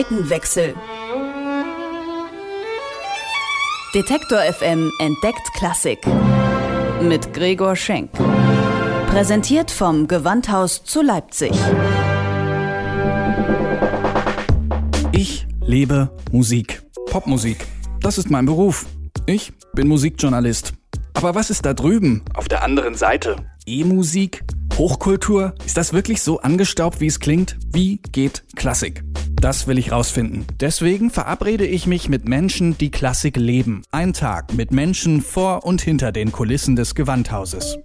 Seitenwechsel. Detektor FM entdeckt Klassik. Mit Gregor Schenk. Präsentiert vom Gewandhaus zu Leipzig. Ich lebe Musik. Popmusik. Das ist mein Beruf. Ich bin Musikjournalist. Aber was ist da drüben? Auf der anderen Seite. E-Musik? Hochkultur? Ist das wirklich so angestaubt, wie es klingt? Wie geht Klassik? Das will ich rausfinden. Deswegen verabrede ich mich mit Menschen, die Klassik leben. Ein Tag mit Menschen vor und hinter den Kulissen des Gewandhauses.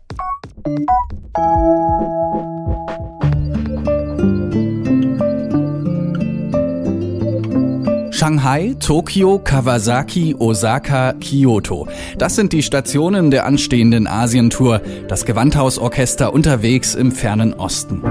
Shanghai, Tokio, Kawasaki, Osaka, Kyoto. Das sind die Stationen der anstehenden Asientour. Das Gewandhausorchester unterwegs im fernen Osten.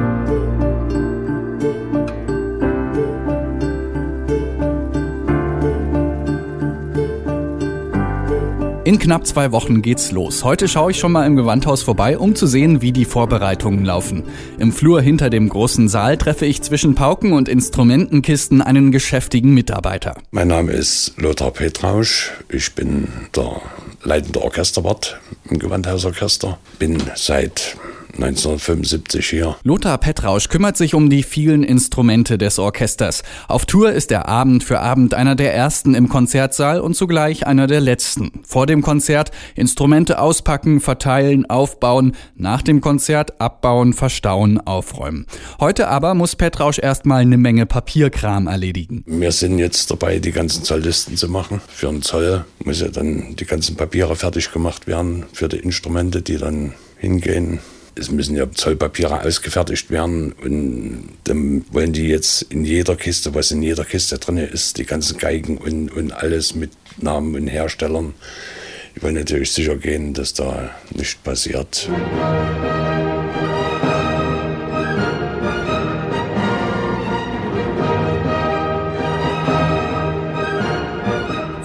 In knapp zwei Wochen geht's los. Heute schaue ich schon mal im Gewandhaus vorbei, um zu sehen, wie die Vorbereitungen laufen. Im Flur hinter dem großen Saal treffe ich zwischen Pauken und Instrumentenkisten einen geschäftigen Mitarbeiter. Mein Name ist Lothar Petrausch. Ich bin der leitende Orchesterwart im Gewandhausorchester. Bin seit 1975 hier. Lothar Petrausch kümmert sich um die vielen Instrumente des Orchesters. Auf Tour ist er Abend für Abend einer der ersten im Konzertsaal und zugleich einer der letzten. Vor dem Konzert Instrumente auspacken, verteilen, aufbauen, nach dem Konzert abbauen, verstauen, aufräumen. Heute aber muss Petrausch erstmal eine Menge Papierkram erledigen. Wir sind jetzt dabei, die ganzen Zolllisten zu machen. Für einen Zoll muss ja dann die ganzen Papiere fertig gemacht werden für die Instrumente, die dann hingehen es müssen ja Zollpapiere ausgefertigt werden und dann wollen die jetzt in jeder Kiste, was in jeder Kiste drin ist, die ganzen Geigen und, und alles mit Namen und Herstellern. Die wollen natürlich sicher gehen, dass da nichts passiert.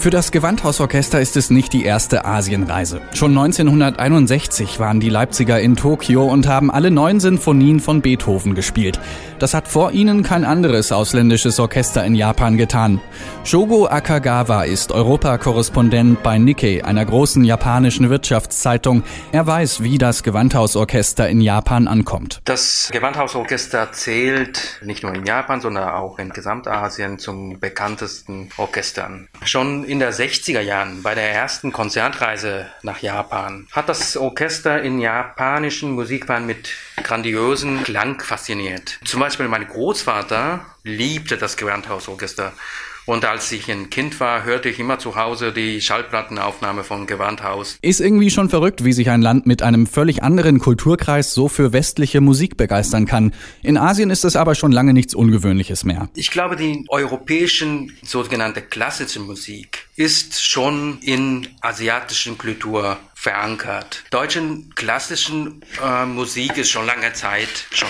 Für das Gewandhausorchester ist es nicht die erste Asienreise. Schon 1961 waren die Leipziger in Tokio und haben alle neun Sinfonien von Beethoven gespielt. Das hat vor ihnen kein anderes ausländisches Orchester in Japan getan. Shogo Akagawa ist Europakorrespondent bei Nikkei, einer großen japanischen Wirtschaftszeitung. Er weiß, wie das Gewandhausorchester in Japan ankommt. Das Gewandhausorchester zählt nicht nur in Japan, sondern auch in Gesamtasien zum bekanntesten Orchestern. Schon in der 60er Jahren bei der ersten Konzertreise nach Japan hat das Orchester in japanischen Musikbahnen mit grandiosen Klang fasziniert. Zum Beispiel mein Großvater liebte das Gewandhausorchester. Und als ich ein Kind war, hörte ich immer zu Hause die Schallplattenaufnahme von Gewandhaus. Ist irgendwie schon verrückt, wie sich ein Land mit einem völlig anderen Kulturkreis so für westliche Musik begeistern kann. In Asien ist es aber schon lange nichts Ungewöhnliches mehr. Ich glaube, die europäischen sogenannte klassische Musik ist schon in asiatischen Kultur verankert. Deutschen klassischen äh, Musik ist schon lange Zeit schon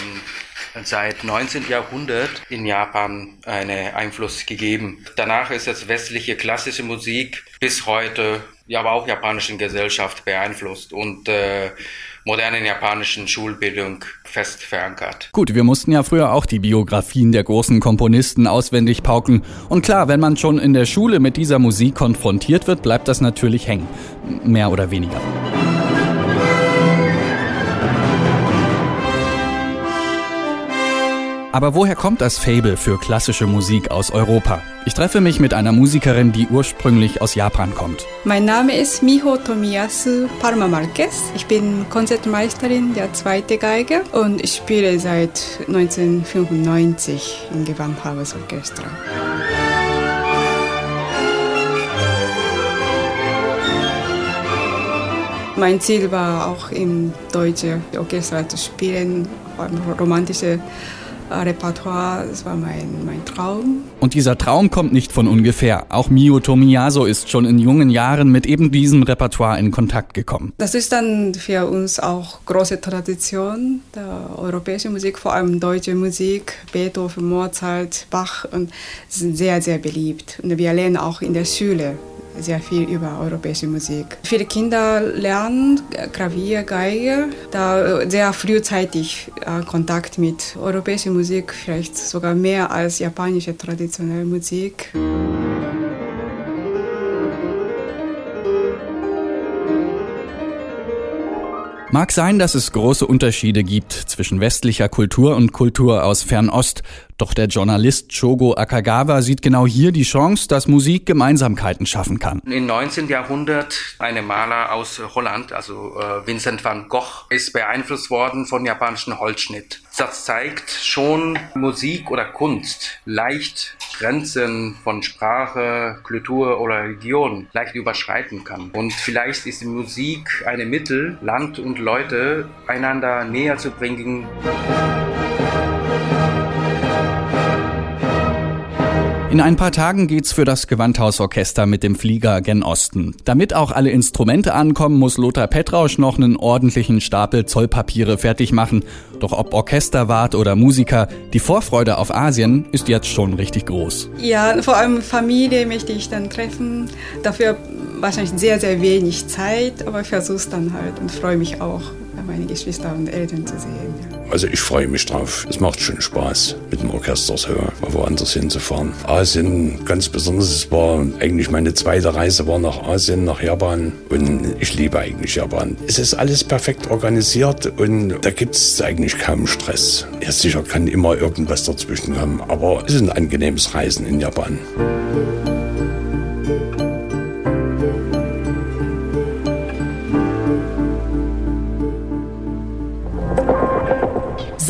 seit 19. Jahrhundert in Japan einen Einfluss gegeben. Danach ist es westliche klassische Musik bis heute, ja, aber auch japanischen Gesellschaft beeinflusst und äh, modernen japanischen Schulbildung fest verankert. Gut, wir mussten ja früher auch die Biografien der großen Komponisten auswendig pauken. Und klar, wenn man schon in der Schule mit dieser Musik konfrontiert wird, bleibt das natürlich hängen. Mehr oder weniger. Aber woher kommt das Fable für klassische Musik aus Europa? Ich treffe mich mit einer Musikerin, die ursprünglich aus Japan kommt. Mein Name ist Miho Tomiyasu Parma Marquez. Ich bin Konzertmeisterin der zweiten Geige und ich spiele seit 1995 im Gewandhausorchester. Mein Ziel war auch im deutschen Orchester zu spielen, allem romantische Repertoire, das war mein, mein Traum. Und dieser Traum kommt nicht von ungefähr. Auch Mio Tomiyasu ist schon in jungen Jahren mit eben diesem Repertoire in Kontakt gekommen. Das ist dann für uns auch große Tradition der europäischen Musik, vor allem deutsche Musik, Beethoven, Mozart, Bach und sind sehr, sehr beliebt. Und wir lernen auch in der Schule sehr viel über europäische Musik. Viele Kinder lernen Klavier, Geige, da sehr frühzeitig äh, Kontakt mit europäischer Musik, vielleicht sogar mehr als japanische traditionelle Musik. Mag sein, dass es große Unterschiede gibt zwischen westlicher Kultur und Kultur aus Fernost. Doch der Journalist Shogo Akagawa sieht genau hier die Chance, dass Musik Gemeinsamkeiten schaffen kann. Im 19. Jahrhundert eine Maler aus Holland, also äh, Vincent van Gogh, ist beeinflusst worden von japanischen Holzschnitt. Das zeigt schon Musik oder Kunst leicht Grenzen von Sprache, Kultur oder Religion leicht überschreiten kann. Und vielleicht ist die Musik ein Mittel, Land und Leute einander näher zu bringen. In ein paar Tagen geht's für das Gewandhausorchester mit dem Flieger gen Osten. Damit auch alle Instrumente ankommen, muss Lothar Petrausch noch einen ordentlichen Stapel Zollpapiere fertig machen. Doch ob Orchesterwart oder Musiker, die Vorfreude auf Asien ist jetzt schon richtig groß. Ja, vor allem Familie möchte ich dann treffen. Dafür wahrscheinlich sehr, sehr wenig Zeit, aber es dann halt und freue mich auch, meine Geschwister und Eltern zu sehen. Ja. Also ich freue mich drauf. Es macht schon Spaß, mit dem Orchester so mal woanders hinzufahren. Asien ganz besonders. Es war eigentlich meine zweite Reise war nach Asien, nach Japan und ich liebe eigentlich Japan. Es ist alles perfekt organisiert und da gibt es eigentlich kaum Stress. Ja, sicher kann immer irgendwas dazwischen kommen, aber es ist ein angenehmes Reisen in Japan.